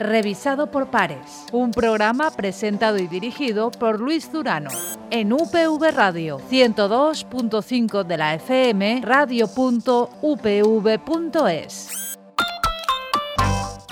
revisado por pares. Un programa presentado y dirigido por Luis Durano. En UPV Radio 102.5 de la FM, radio.upv.es.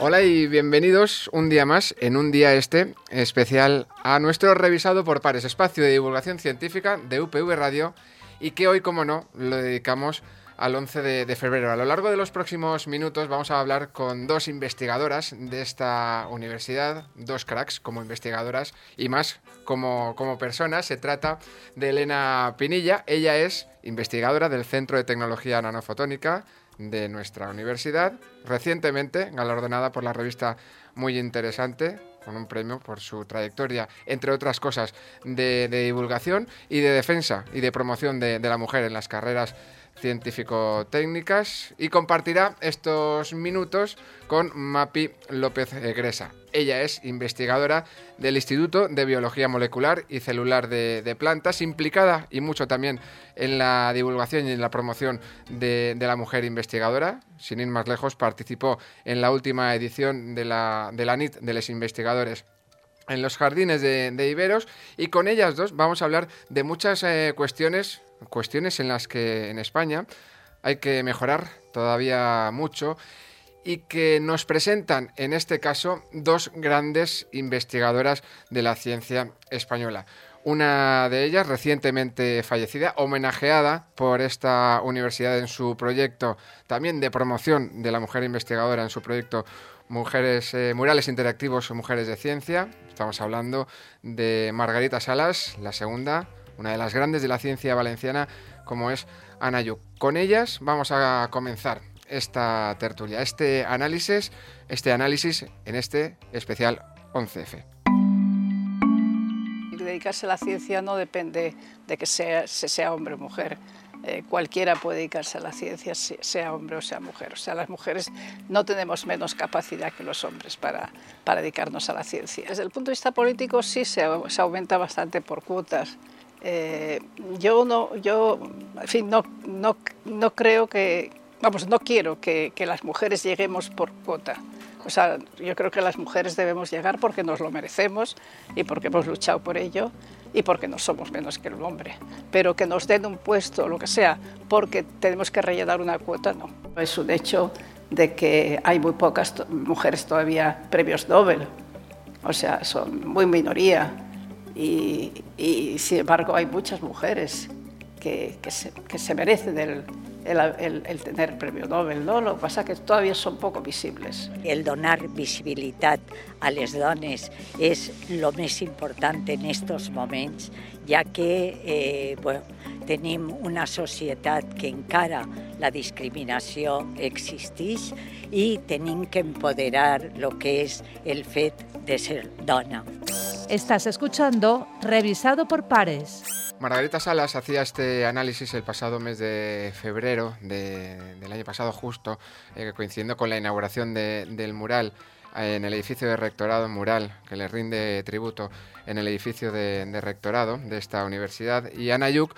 Hola y bienvenidos un día más en un día este especial a nuestro revisado por pares, espacio de divulgación científica de UPV Radio y que hoy, como no, lo dedicamos al 11 de, febrero. A lo largo de los próximos minutos vamos a hablar con dos investigadoras de esta universidad, dos cracks como investigadoras y más como, como personas. Se trata de Elena Pinilla. Ella es investigadora del Centro de Tecnología Nanofotónica de nuestra universidad, recientemente galardonada por la revista Muy Interesante con un premio por su trayectoria, entre otras cosas, de, divulgación y de defensa y de promoción de, de la mujer en las carreras científico-técnicas y compartirá estos minutos con Mapi López Gresa. Ella es investigadora del Instituto de Biología Molecular y Celular de, Plantas, implicada y mucho también en la divulgación y en la promoción de, la mujer investigadora. Sin ir más lejos, participó en la última edición de la, de la NIT de los investigadores en los jardines de, Iberos y con ellas dos vamos a hablar de muchas eh, cuestiones cuestiones en las que en España hay que mejorar todavía mucho y que nos presentan en este caso dos grandes investigadoras de la ciencia española. Una de ellas recientemente fallecida, homenajeada por esta universidad en su proyecto también de promoción de la mujer investigadora en su proyecto Mujeres eh, Murales Interactivos o Mujeres de Ciencia. Estamos hablando de Margarita Salas, la segunda una de las grandes de la ciencia valenciana como es Anayu. Con ellas vamos a comenzar esta tertulia, este análisis, este análisis en este especial 11F. Dedicarse a la ciencia no depende de que sea, sea hombre o mujer. Eh, cualquiera puede dedicarse a la ciencia, sea hombre o sea mujer. O sea, las mujeres no tenemos menos capacidad que los hombres para, para dedicarnos a la ciencia. Desde el punto de vista político sí se, se aumenta bastante por cuotas eh, yo no, yo, en fin, no, no, no creo que, vamos, no quiero que, que, las mujeres lleguemos por cuota. O sea, yo creo que las mujeres debemos llegar porque nos lo merecemos y porque hemos luchado por ello y porque no somos menos que el hombre. Pero que nos den un puesto, lo que sea, porque tenemos que rellenar una cuota, no. Es un hecho de que hay muy pocas mujeres todavía premios Nobel. O sea, son muy minoría y, sin embargo hay muchas mujeres que, que, se, que se, merecen el, el, el, tener premio Nobel, no? Lo que pasa que todavía son poco visibles. El donar visibilitat a les dones és lo més important en estos moments, ja que eh, bueno, tenim una societat que encara la discriminació existeix i tenim que empoderar lo que és el fet de ser dona. Estás escuchando Revisado por Pares. Margarita Salas hacía este análisis el pasado mes de febrero del año pasado justo, eh, coincidiendo con la inauguración del mural en el edificio de rectorado, mural que le rinde tributo en el edificio de, rectorado de esta universidad. Y Ana Yuk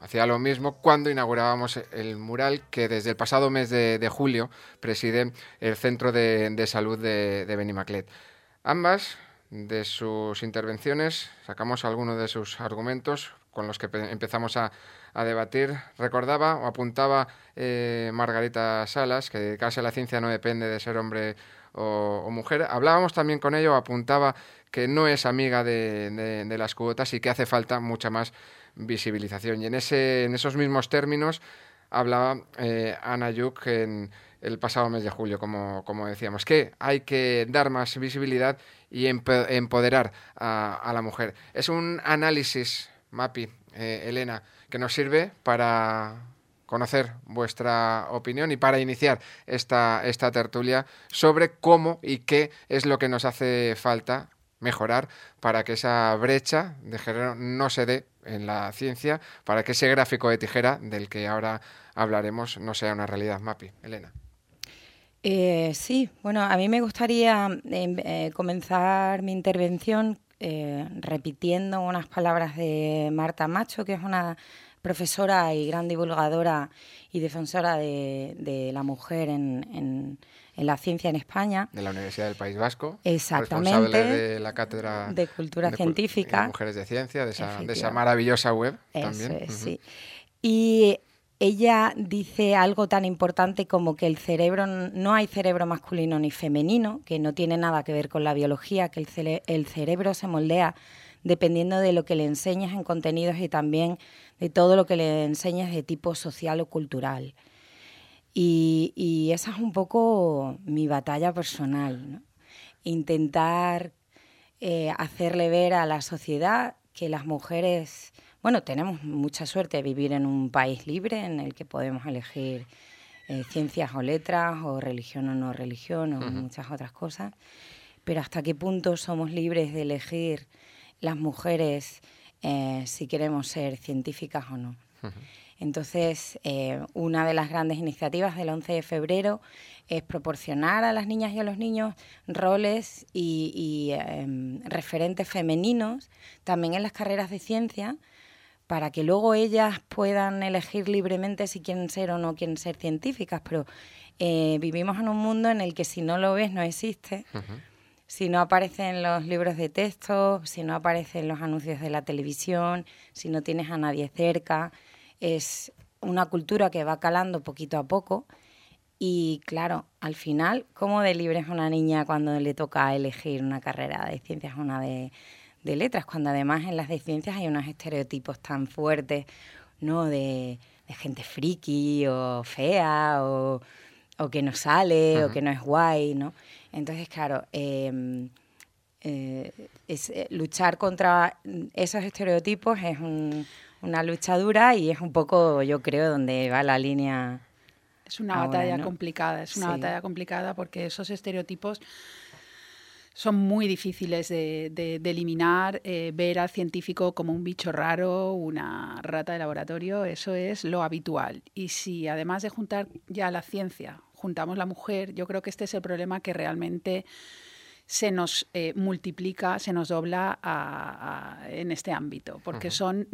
hacía lo mismo cuando inaugurábamos el mural que desde el pasado mes de, julio preside el Centro de, Salud de, de Benimaclet. Ambas de sus intervenciones, sacamos algunos de sus argumentos con los que empezamos a, debatir. Recordaba o apuntaba eh, Margarita Salas que dedicarse a la ciencia no depende de ser hombre o, mujer. Hablábamos también con ello, apuntaba que no es amiga de, las cuotas y que hace falta mucha más visibilización. Y en, ese, en esos mismos términos hablaba eh, Ana Yuk en el pasado mes de julio, como, como decíamos, que hay que dar más visibilidad y empoderar a, la mujer. Es un análisis, Mapi, eh, Elena, que nos sirve para conocer vuestra opinión y para iniciar esta, esta tertulia sobre cómo y qué es lo que nos hace falta mejorar para que esa brecha de género no se dé en la ciencia, para que ese gráfico de tijera del que ahora hablaremos no sea una realidad. Mapi, Elena. Eh, sí, bueno, a mí me gustaría em, eh, comenzar mi intervención eh, repitiendo unas palabras de Marta Macho, que es una profesora y gran divulgadora y defensora de, la mujer en, en la ciencia en España. De la Universidad del País Vasco. Exactamente. Responsable de la cátedra de Cultura Científica. Mujeres de Ciencia, de esa, maravillosa web también. sí. Y ella dice algo tan importante como que el cerebro, no hay cerebro masculino ni femenino, que no tiene nada que ver con la biología, que el, cerebro se moldea dependiendo de lo que le enseñas en contenidos y también de todo lo que le enseñas de tipo social o cultural. Y, esa es un poco mi batalla personal, intentar eh, hacerle ver a la sociedad que las mujeres, bueno, tenemos mucha suerte de vivir en un país libre en el que podemos elegir eh, ciencias o letras, o religión o no religión, o muchas otras cosas, pero hasta qué punto somos libres de elegir las mujeres eh, si queremos ser científicas o no. Entonces, eh, una de las grandes iniciativas del 11 de febrero es proporcionar a las niñas y a los niños roles y, em, referentes femeninos también en las carreras de ciencia para que luego ellas puedan elegir libremente si quieren ser o no quieren ser científicas. Pero eh, vivimos en un mundo en el que si no lo ves no existe si no aparece en los libros de texto, si no aparece en los anuncios de la televisión, si no tienes a nadie cerca. Es una cultura que va calando poquito a poco. Y claro, al final, ¿cómo de libre es una niña cuando le toca elegir una carrera de ciencias, una de, letras? Cuando además en las de ciencias hay unos estereotipos tan fuertes, ¿no? De, gente friki o fea o, que no sale o que no es guay, ¿no? Entonces, claro, em, eh, es, eh, luchar contra esos estereotipos es una lucha dura y es un poco, yo creo, donde va la línea. Es una batalla complicada, es una batalla complicada porque esos estereotipos son muy difíciles de, eliminar. Eh, ver al científico como un bicho raro, una rata de laboratorio, eso es lo habitual. Y si además de juntar ya la ciencia juntamos la mujer, yo creo que este es el problema que realmente se nos eh, multiplica, se nos dobla en este ámbito, porque son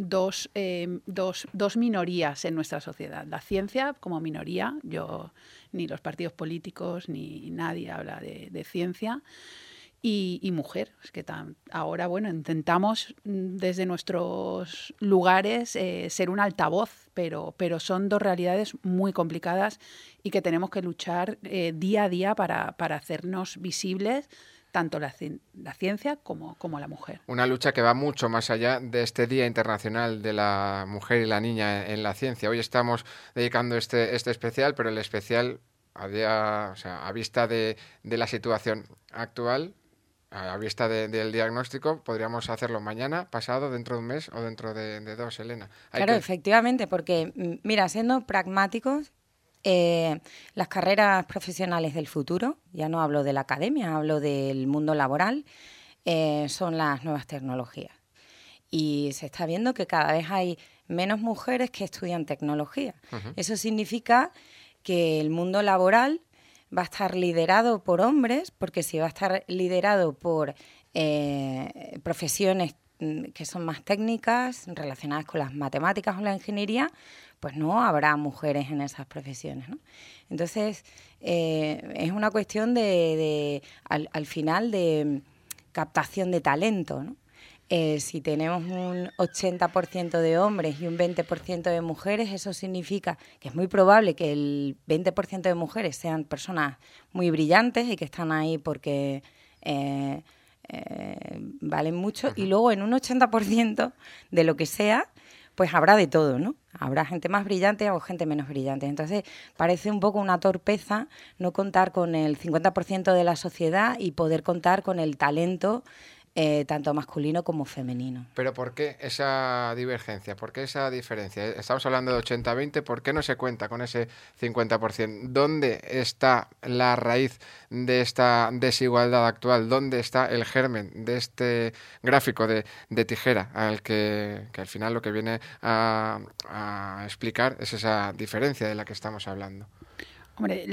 em, dos, dos, minorías en nuestra sociedad. La ciencia como minoría, yo ni los partidos políticos ni nadie habla de ciencia, y, mujer. Es que ahora, bueno, intentamos mm, desde nuestros lugares eh, ser un altavoz, pero, pero son dos realidades muy complicadas y que tenemos que luchar eh, día a día para, para hacernos visibles tanto la, la, ciencia como, como la mujer. Una lucha que va mucho más allá de este Día Internacional de la Mujer y la Niña en la Ciencia. Hoy estamos dedicando este, este especial, pero el especial a, día, o sea, a vista de, de la situación actual a vista del diagnóstico, podríamos hacerlo mañana, pasado, dentro de un mes o dentro de, dos, Elena. claro, efectivamente, porque, mm, mira, siendo pragmáticos, eh, las carreras profesionales del futuro, ya no hablo de la academia, hablo del mundo laboral, eh, son las nuevas tecnologías. Y se está viendo que cada vez hay menos mujeres que estudian tecnología. Eso significa que el mundo laboral va a estar liderado por hombres, porque si va a estar liderado por eh, profesiones mm, que son más técnicas, relacionadas con las matemáticas o la ingeniería, pues no habrá mujeres en esas profesiones. Entonces, eh, es una cuestión de, al, al, final, de captación de talento. ¿no? Eh, si tenemos un 80% de hombres y un 20% de mujeres, eso significa que es muy probable que el 20% de mujeres sean personas muy brillantes y que están ahí porque eh, eh, valen mucho. Y luego en un 80% de lo que sea, pues habrá de todo, ¿no? Habrá gente más brillante o gente menos brillante. Entonces, parece un poco una torpeza no contar con el 50% de la sociedad y poder contar con el talento eh, tanto masculino como femenino. Pero ¿por qué esa divergencia? ¿Por qué esa diferencia? Estamos hablando de 80-20, ¿por qué no se cuenta con ese 50%? ¿Dónde está la raíz de esta desigualdad actual? ¿Dónde está el germen de este gráfico de, tijera al que, al final lo que viene a explicar es esa diferencia de la que estamos hablando? Hombre,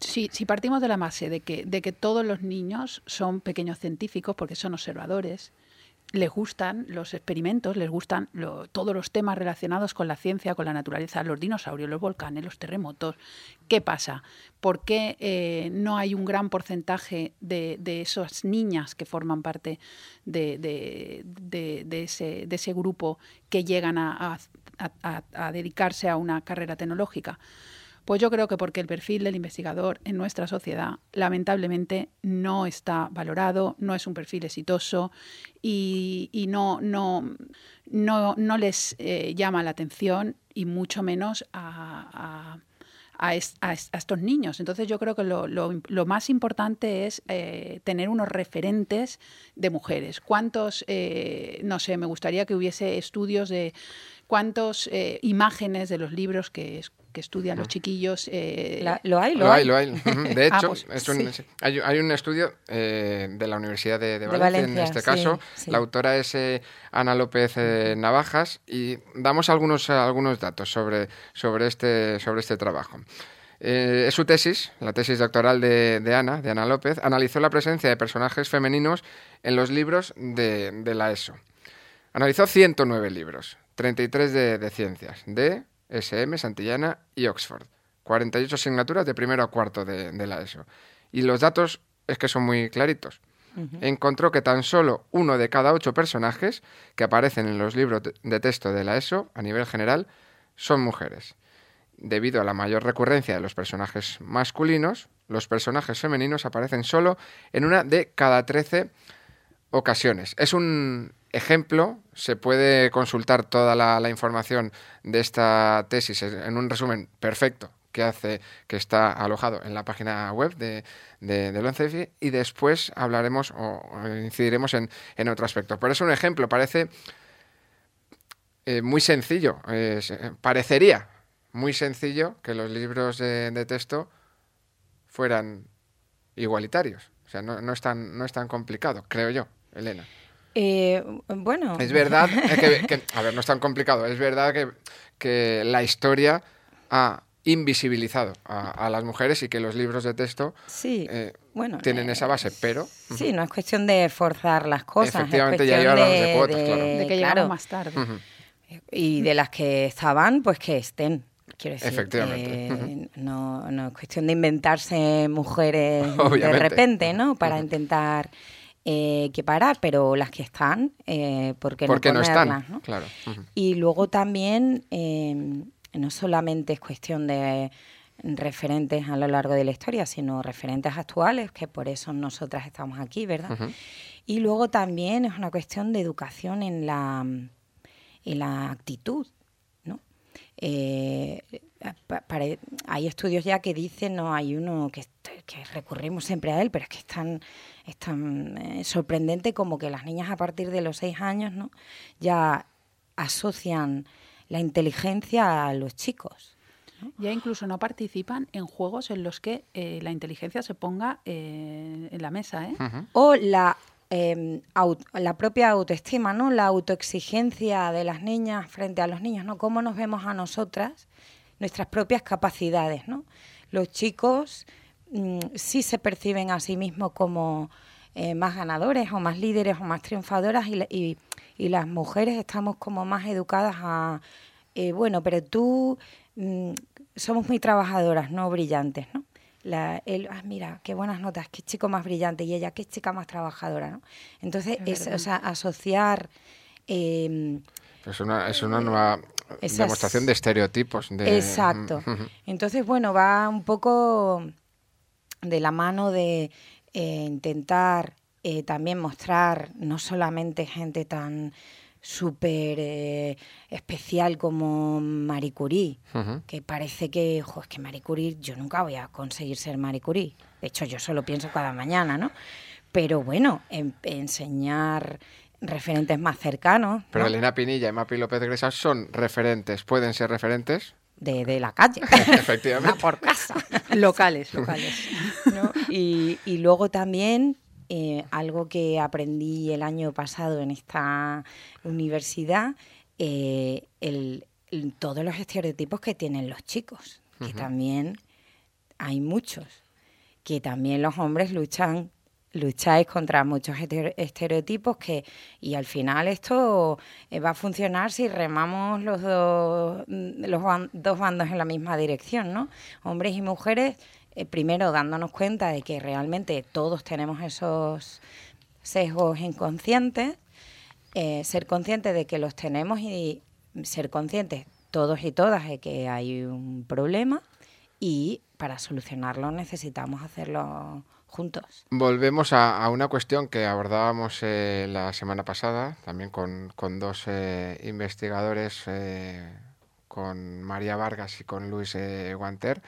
si, partimos de la base de que, de que todos los niños son pequeños científicos porque son observadores, les gustan los experimentos, les gustan todos los temas relacionados con la ciencia, con la naturaleza, los dinosaurios, los volcanes, los terremotos. ¿Qué pasa? ¿Por qué eh, no hay un gran porcentaje de, esas niñas que forman parte de, ese, grupo que llegan a dedicarse a una carrera tecnológica? Pues yo creo que porque el perfil del investigador en nuestra sociedad lamentablemente no está valorado, no es un perfil exitoso y, no, les eh, llama la atención y mucho menos a, estos niños. Entonces yo creo que lo, lo, más importante es eh, tener unos referentes de mujeres. ¿Cuántos, eh, no sé, me gustaría que hubiese estudios de cuántas imágenes de los libros que, que estudian los chiquillos. Eh, lo hay, lo, hay. Lo hay, De ah, hecho, pues, hay, un estudio eh, de la Universidad de, Valencia, en este caso. La autora es eh, Ana López Navajas y damos algunos, algunos datos sobre, sobre, este, sobre este trabajo. es su tesis, la tesis doctoral de, de, Ana, de Ana López, analizó la presencia de personajes femeninos en los libros de, de la ESO. Analizó 109 libros, 33 de, de ciencias, de SM, Santillana y Oxford. 48 asignaturas de primero a cuarto de, la ESO. Y los datos es que son muy claritos. Encontró que tan solo uno de cada ocho personajes que aparecen en los libros de texto de la ESO, a nivel general, son mujeres. Debido a la mayor recurrencia de los personajes masculinos, los personajes femeninos aparecen solo en una de cada trece ocasiones. Es un ejemplo, se puede consultar toda la, información de esta tesis en un resumen perfecto que hace que está alojado en la página web de, de, del 11 y después hablaremos o incidiremos en, otro aspecto. Pero es un ejemplo, parece eh, muy sencillo, parecería muy sencillo que los libros de, texto fueran igualitarios. O sea, no, no, es tan, no es tan complicado, creo yo, Elena. Eh, bueno. Es verdad, que, a ver, no es tan complicado, es verdad que, que la historia ha invisibilizado a, las mujeres y que los libros de texto sí, eh, bueno, tienen esa base, eh, pero... Sí, no es cuestión de forzar las cosas. Efectivamente, ya hablamos de, cuotas, claro. De que llegaron más tarde. Y de las que estaban, pues que estén. Quiero decir, Efectivamente. no, no es cuestión de inventarse mujeres de repente, ¿no? Para intentar eh, que parar, pero las que están, eh, ¿por qué no, están? Claro. Y luego también, em, no solamente es cuestión de referentes a lo largo de la historia, sino referentes actuales, que por eso nosotras estamos aquí, ¿verdad? Y luego también es una cuestión de educación en la, en la actitud, ¿no? Eh, hay estudios ya que dicen, no hay uno que, que recurrimos siempre a él, pero es que es tan, es tan eh, sorprendente como que las niñas a partir de los seis años ¿no? ya asocian la inteligencia a los chicos. Ya incluso no participan en juegos en los que eh, la inteligencia se ponga eh, en la mesa. O la, em, la propia autoestima, ¿no? la autoexigencia de las niñas frente a los niños, ¿no? cómo nos vemos a nosotras, nuestras propias capacidades. ¿no? Los chicos Mm, sí se perciben a sí mismos como eh, más ganadores o más líderes o más triunfadoras y, y, las mujeres estamos como más educadas a, eh, bueno, pero tú mm, somos muy trabajadoras, no brillantes, ¿no? La, él, ah, mira, qué buenas notas, qué chico más brillante y ella, qué chica más trabajadora, ¿no? Entonces, es, o sea, asociar... Eh, es una, es una nueva demostración de estereotipos. De... Exacto. Entonces, bueno, va un poco de la mano de eh, intentar eh, también mostrar no solamente gente tan súper eh, especial como Marie Curie, que parece que, ojo, es que Marie Curie, yo nunca voy a conseguir ser Marie Curie. De hecho, yo solo pienso cada mañana, ¿no? Pero bueno, enseñar referentes más cercanos. Pero Elena Pinilla y Mapi López Gresas son referentes, pueden ser referentes de, la calle. Efectivamente. por casa. locales, locales. Y, luego también eh, algo que aprendí el año pasado en esta universidad, eh, el, todos los estereotipos que tienen los chicos, que también hay muchos, que también los hombres luchan lucháis contra muchos estereotipos que y al final esto eh, va a funcionar si remamos los dos los dos bandos en la misma dirección, ¿no? Hombres y mujeres eh, primero dándonos cuenta de que realmente todos tenemos esos sesgos inconscientes, eh, ser conscientes de que los tenemos y ser conscientes todos y todas de que hay un problema y para solucionarlo necesitamos hacerlo juntos. Volvemos a, una cuestión que abordábamos eh, la semana pasada, también con, dos eh, investigadores, eh, con María Vargas y con Luis Guanter.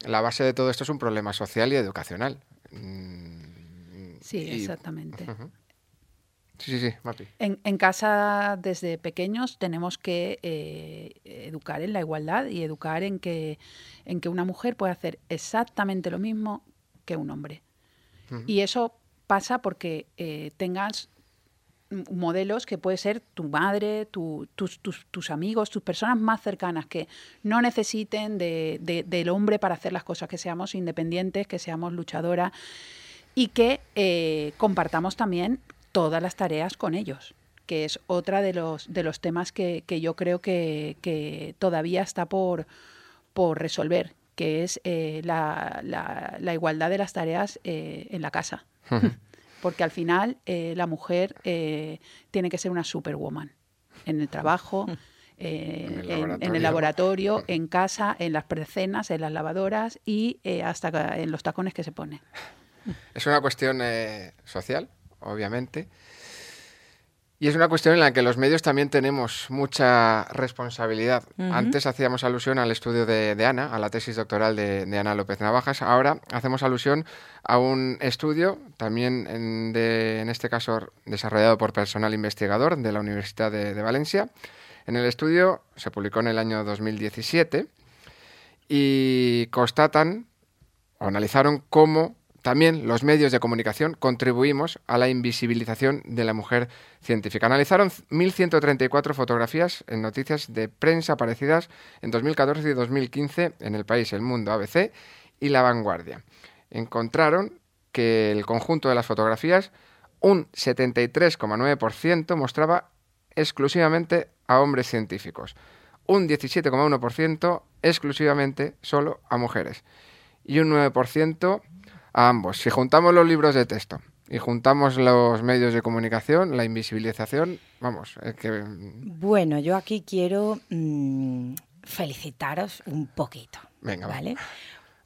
La base de todo esto es un problema social y educacional. Mm, sí, exactamente. Sí, sí, sí, Mapi. En, en, casa, desde pequeños, tenemos que educar en la igualdad y educar en que, en que una mujer puede hacer exactamente lo mismo que un hombre. Y eso pasa porque eh, tengas modelos que puede ser tu madre, tus, tus, amigos, tus personas más cercanas que no necesiten de, del hombre para hacer las cosas, que seamos independientes, que seamos luchadoras y que eh, compartamos también todas las tareas con ellos, que es otra de los, de los temas que, yo creo que, que, todavía está por, por resolver que es eh, la, la, igualdad de las tareas eh, en la casa. Porque al final eh, la mujer tiene que ser una superwoman en el trabajo, en, el laboratorio, en casa, en las precenas, en las lavadoras y hasta en los tacones que se pone. Es una cuestión social, obviamente. Y es una cuestión en la que los medios también tenemos mucha responsabilidad. Antes hacíamos alusión al estudio de, Ana, a la tesis doctoral de, Ana López Navajas. Ahora hacemos alusión a un estudio, también en, en este caso desarrollado por personal investigador de la Universidad de, de Valencia. En el estudio se publicó en el año 2017 y constatan o analizaron cómo también los medios de comunicación contribuimos a la invisibilización de la mujer científica. Analizaron 1.134 fotografías en noticias de prensa aparecidas en 2014 y 2015 en el país El Mundo, ABC y La Vanguardia. Encontraron que el conjunto de las fotografías, un 73,9% mostraba exclusivamente a hombres científicos, un 17,1% exclusivamente solo a mujeres y un 9% a ambos. Si juntamos los libros de texto y juntamos los medios de comunicación, la invisibilización, vamos, es que... Bueno, yo aquí quiero mm, felicitaros un poquito. Venga, ¿vale?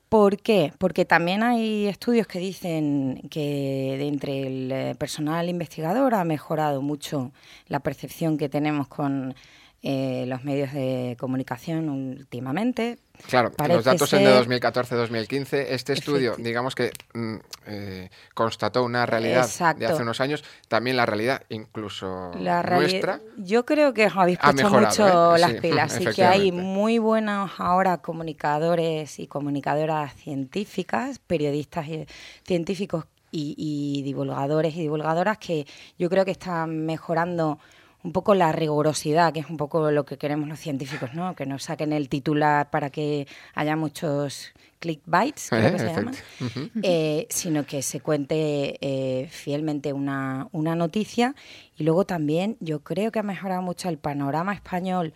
¿Por qué? Porque también hay estudios que dicen que de entre el eh, personal investigador ha mejorado mucho la percepción que tenemos con eh, los medios de comunicación últimamente. Claro, los datos son de 2014-2015. Este estudio, digamos que mm, eh, constató una realidad de hace unos años, también la realidad, incluso la nuestra. Yo creo que os habéis puesto mucho ¿eh? las pilas y que hay muy buenos ahora comunicadores y comunicadoras científicas, periodistas científicos y divulgadores y divulgadoras que yo creo que están mejorando un poco la rigurosidad, que es un poco lo que queremos los científicos, ¿no? Que nos saquen el titular para que haya muchos clickbites, creo que se llaman, eh, sino que se cuente eh, fielmente una, una noticia. Y luego también yo creo que ha mejorado mucho el panorama español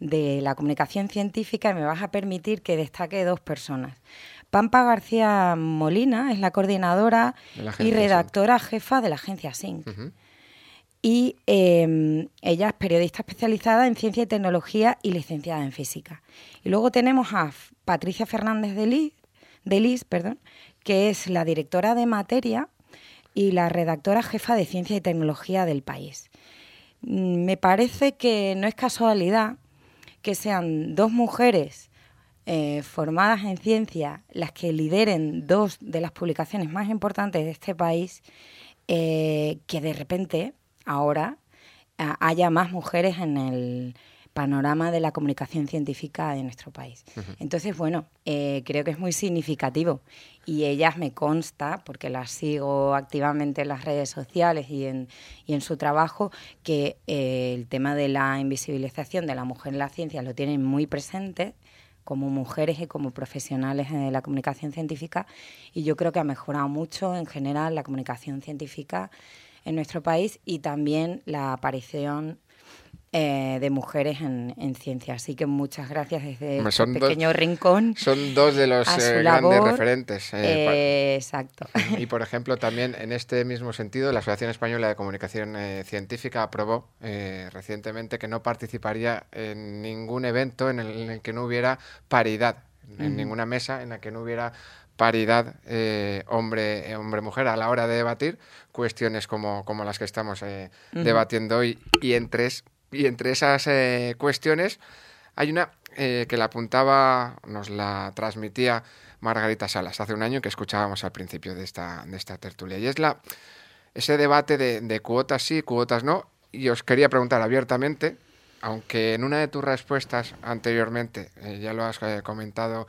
de la comunicación científica y me vas a permitir que destaque dos personas. Pampa García Molina es la coordinadora y redactora jefa de la agencia SYNC y em, ella es periodista especializada en ciencia y tecnología y licenciada en física. Y luego tenemos a Patricia Fernández de Lis, de perdón, que es la directora de materia y la redactora jefa de ciencia y tecnología del país. Mm, me parece que no es casualidad que sean dos mujeres eh, formadas en ciencia las que lideren dos de las publicaciones más importantes de este país, eh, que de repente ahora haya más mujeres en el panorama de la comunicación científica de nuestro país. Entonces, bueno, eh, creo que es muy significativo y ellas me consta, porque las sigo activamente en las redes sociales y en, y en su trabajo, que eh, el tema de la invisibilización de la mujer en la ciencia lo tienen muy presente como mujeres y como profesionales de la comunicación científica y yo creo que ha mejorado mucho en general la comunicación científica en nuestro país y también la aparición eh, de mujeres en, ciencia. Así que muchas gracias desde este pequeño rincón. Son dos de los eh, grandes referentes. Eh, exacto. Y por ejemplo, también en este mismo sentido, la Asociación Española de Comunicación Científica aprobó recientemente que no participaría en ningún evento en el, que no hubiera paridad, en ninguna mesa en la que no hubiera paridad hombre hombre mujer a la hora de debatir cuestiones como, como las que estamos debatiendo hoy y en tres y entre esas eh, cuestiones hay una eh, que la apuntaba, nos la transmitía Margarita Salas hace un año que escuchábamos al principio de esta, de esta tertulia. Y es la, ese debate de, cuotas sí, cuotas no. Y os quería preguntar abiertamente, aunque en una de tus respuestas anteriormente, eh, ya lo has comentado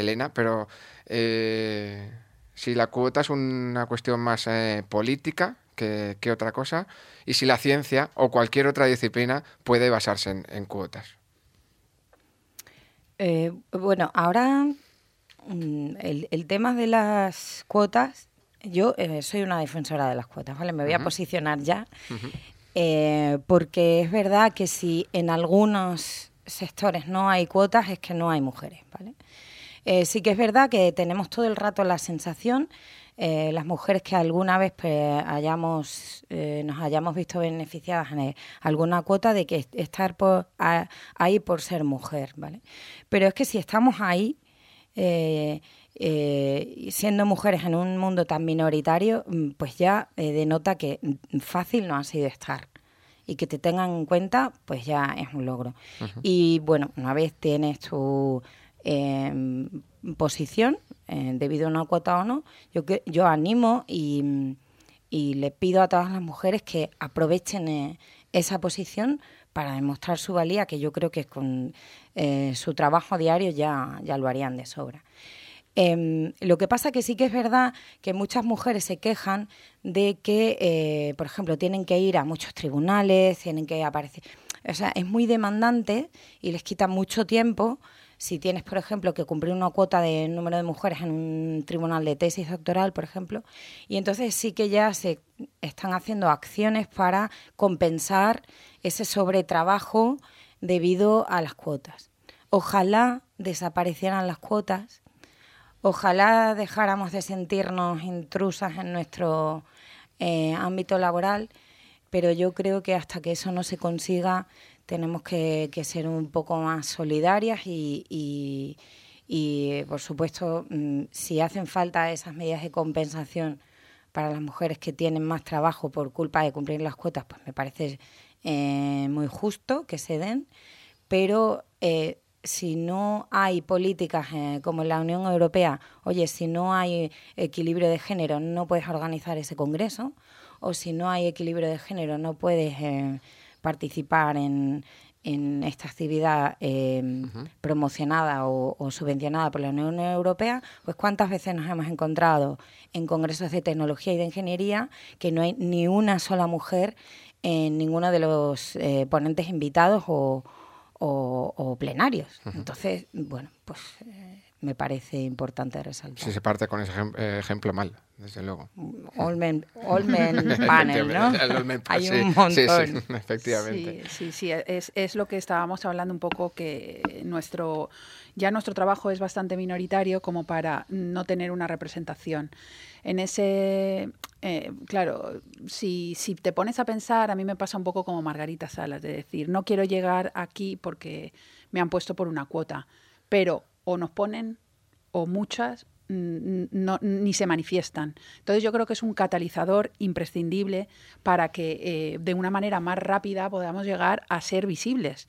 Elena, pero si la cuota es una cuestión más política, que, otra cosa, y si la ciencia o cualquier otra disciplina puede basarse en, cuotas. Eh, bueno, ahora mm, el, tema de las cuotas, yo eh, soy una defensora de las cuotas, ¿vale? Me voy a posicionar ya, eh, porque es verdad que si en algunos sectores no hay cuotas es que no hay mujeres, ¿vale? Sí que es verdad que tenemos todo el rato la sensación eh, las mujeres que alguna vez pues, hayamos, eh, nos hayamos visto beneficiadas en alguna cuota de que estar por, ahí por ser mujer, ¿vale? Pero es que si estamos ahí, eh, siendo mujeres en un mundo tan minoritario, mm, pues ya denota que fácil no ha sido estar y que te tengan en cuenta, pues ya es un logro. Y bueno, una vez tienes tu posición, eh, debido a una cuota o no, yo, yo animo y, le pido a todas las mujeres que aprovechen eh, esa posición para demostrar su valía, que yo creo que con eh, su trabajo diario ya, ya lo harían de sobra. Em, lo que pasa que sí que es verdad que muchas mujeres se quejan de que, por ejemplo, tienen que ir a muchos tribunales, tienen que aparecer... O sea, es muy demandante y les quita mucho tiempo si tienes, por ejemplo, que cumplir una cuota de número de mujeres en un tribunal de tesis doctoral, por ejemplo, y entonces sí que ya se están haciendo acciones para compensar ese sobretrabajo debido a las cuotas. Ojalá desaparecieran las cuotas, ojalá dejáramos de sentirnos intrusas en nuestro eh, ámbito laboral, pero yo creo que hasta que eso no se consiga tenemos que, ser un poco más solidarias y, por supuesto, mm, si hacen falta esas medidas de compensación para las mujeres que tienen más trabajo por culpa de cumplir las cuotas, pues me parece eh, muy justo que se den, pero eh, si no hay políticas eh, como en la Unión Europea, oye, si no hay equilibrio de género, no puedes organizar ese congreso, o si no hay equilibrio de género, no puedes participar en, esta actividad eh, promocionada o, subvencionada por la Unión Europea, pues cuántas veces nos hemos encontrado en congresos de tecnología y de ingeniería que no hay ni una sola mujer en ninguno de los eh, ponentes invitados o, plenarios. Entonces, bueno, pues eh, me parece importante resaltar. Si se parte con ese ejemplo mal desde luego. Olmen, Panel, ¿no? Hay un montón. Sí, sí, efectivamente. Sí, sí, es, es, lo que estábamos hablando un poco que nuestro ya nuestro trabajo es bastante minoritario como para no tener una representación. En ese, eh, claro, si, si te pones a pensar, a mí me pasa un poco como Margarita Salas, de decir, no quiero llegar aquí porque me han puesto por una cuota, pero o nos ponen o muchas no, ni se manifiestan. Entonces yo creo que es un catalizador imprescindible para que eh, de una manera más rápida podamos llegar a ser visibles.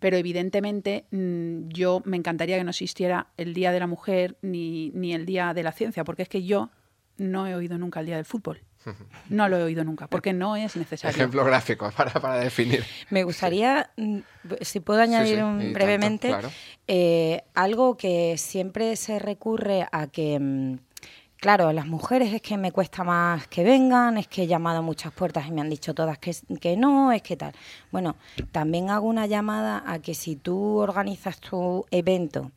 Pero evidentemente mm, yo me encantaría que no existiera el Día de la Mujer ni, ni el Día de la Ciencia, porque es que yo no he oído nunca el Día del Fútbol. No lo he oído nunca, porque no es necesario. Ejemplo gráfico para, para definir. Me gustaría, mm, si puedo añadir brevemente, eh, algo que siempre se recurre a que, mm, claro, a las mujeres es que me cuesta más que vengan, es que he llamado a muchas puertas y me han dicho todas que, que no, es que tal. Bueno, también hago una llamada a que si tú organizas tu evento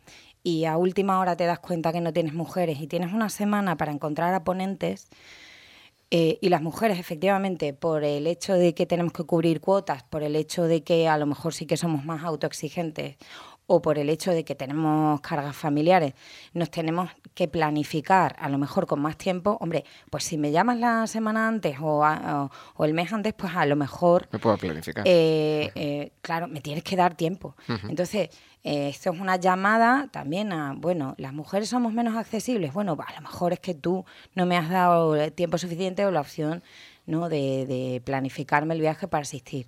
y a última hora te das cuenta que no tienes mujeres y tienes una semana para encontrar a ponentes, eh, y las mujeres, efectivamente, por el hecho de que tenemos que cubrir cuotas, por el hecho de que a lo mejor sí que somos más autoexigentes o por el hecho de que tenemos cargas familiares, nos tenemos que planificar a lo mejor con más tiempo. Hombre, pues si me llamas la semana antes o, el mes antes, pues a lo mejor... Me puedo planificar. Eh, eh, claro, me tienes que dar tiempo. Entonces, eh, esto es una llamada también a, bueno, las mujeres somos menos accesibles. Bueno, a lo mejor es que tú no me has dado tiempo suficiente o la opción ¿no? de, planificarme el viaje para asistir.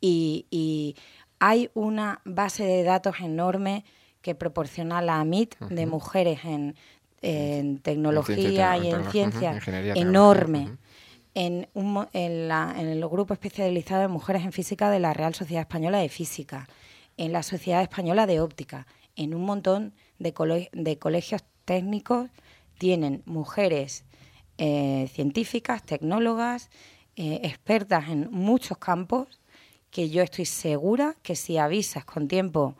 Y, hay una base de datos enorme que proporciona la MIT de mujeres en, tecnología y en ciencia enorme. En, un, en, la, en el grupo especializado de mujeres en física de la Real Sociedad Española de Física en la Sociedad Española de Óptica, en un montón de, colegios técnicos tienen mujeres eh, científicas, tecnólogas, eh, expertas en muchos campos, que yo estoy segura que si avisas con tiempo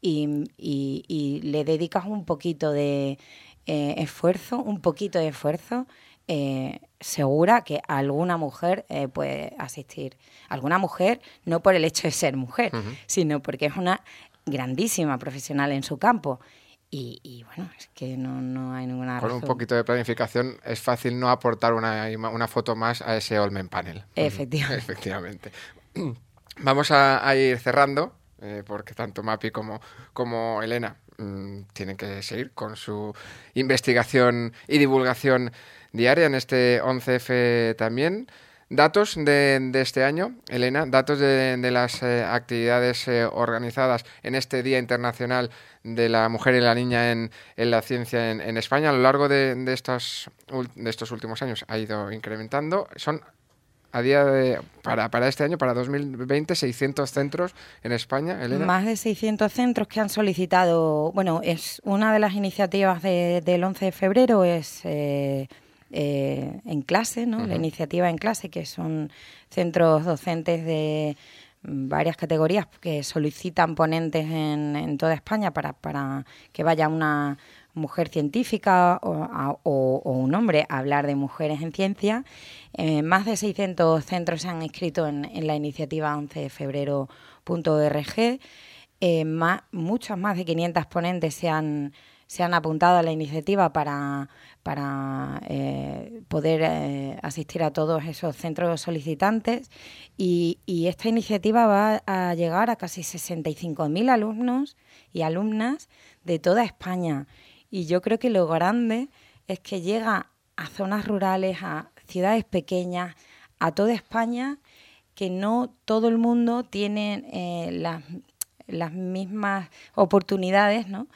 y, le dedicas un poquito de eh, esfuerzo, un poquito de esfuerzo, segura que alguna mujer eh, puede asistir. Alguna mujer, no por el hecho de ser mujer, sino porque es una grandísima profesional en su campo. Y, bueno, es que no, hay ninguna Con un poquito de planificación es fácil no aportar una, una foto más a ese Olmen Panel. Efectivamente. Efectivamente. Vamos a, ir cerrando, eh, porque tanto Mapi como, como Elena mm, tienen que seguir con su investigación y divulgación diaria en este 11F también. Datos de, este año, Elena, datos de, las eh, actividades eh, organizadas en este Día Internacional de la Mujer y la Niña en, la Ciencia en, España a lo largo de, estos, de estos últimos años ha ido incrementando. Son a día de, para, para este año, para 2020, 600 centros en España, Elena. Más de 600 centros que han solicitado, bueno, es una de las iniciativas del 11 de febrero, es... Eh, eh, en clase, ¿no? la iniciativa en clase, que son centros docentes de varias categorías que solicitan ponentes en, toda España para, para, que vaya una mujer científica o, un hombre a hablar de mujeres en ciencia. Eh, más de 600 centros se han inscrito en, la iniciativa 11 de febrero.org. Eh, muchas más de 500 ponentes se han, se han apuntado a la iniciativa para para eh, poder eh, asistir a todos esos centros solicitantes y, esta iniciativa va a llegar a casi 65.000 alumnos y alumnas de toda España y yo creo que lo grande es que llega a zonas rurales, a ciudades pequeñas, a toda España, que no todo el mundo tiene eh, las las mismas oportunidades, ¿no?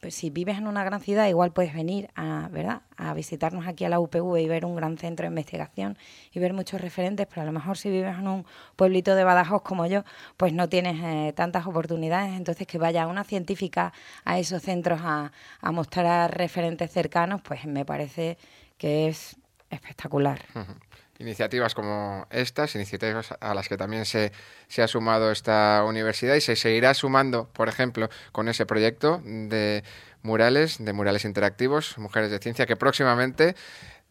Pues si vives en una gran ciudad, igual puedes venir a, ¿verdad? a visitarnos aquí a la UPV y ver un gran centro de investigación y ver muchos referentes, pero a lo mejor si vives en un pueblito de Badajoz como yo, pues no tienes eh, tantas oportunidades. Entonces, que vaya una científica a esos centros a, mostrar referentes cercanos, pues me parece que es espectacular iniciativas como estas, iniciativas a las que también se, ha sumado esta universidad y se seguirá sumando, por ejemplo, con ese proyecto de murales, de murales interactivos, Mujeres de Ciencia, que próximamente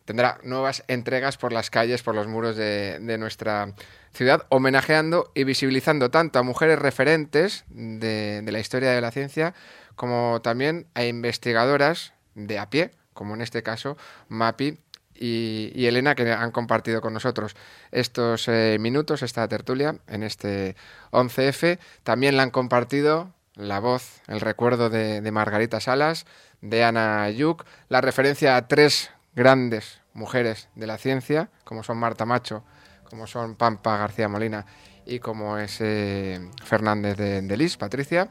tendrá nuevas entregas por las calles, por los muros de, nuestra ciudad, homenajeando y visibilizando tanto a mujeres referentes de la historia de la ciencia como también a investigadoras de a pie, como en este caso MAPI y, Elena, que han compartido con nosotros estos eh, minutos, esta tertulia, en este 11F. También la han compartido la voz, el recuerdo de, Margarita Salas, de Ana Yuk, la referencia a tres grandes mujeres de la ciencia, como son Marta Macho, como son Pampa García Molina y como es eh, Fernández de, de Lis, Patricia.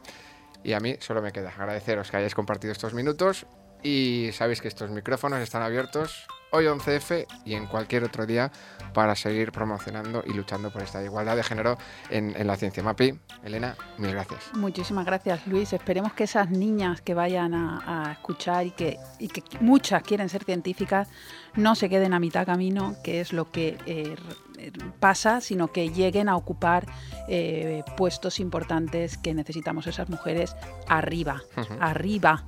Y a mí solo me queda agradeceros que hayáis compartido estos minutos y sabéis que estos micrófonos están abiertos hoy 11F y en cualquier otro día para seguir promocionando y luchando por esta igualdad de género en, la ciencia. Mapi, Elena, mil gracias. Muchísimas gracias, Luis. Esperemos que esas niñas que vayan a, escuchar y que, y que muchas quieren ser científicas no se queden a mitad camino, que es lo que eh, pasa, sino que lleguen a ocupar eh, puestos importantes que necesitamos esas mujeres arriba, arriba.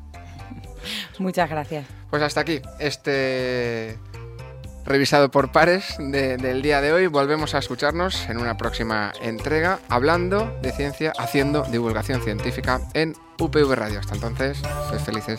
Muchas gracias. Pues hasta aquí este revisado por pares del día de hoy. Volvemos a escucharnos en una próxima entrega hablando de ciencia, haciendo divulgación científica en UPV Radio. Hasta entonces, sed felices.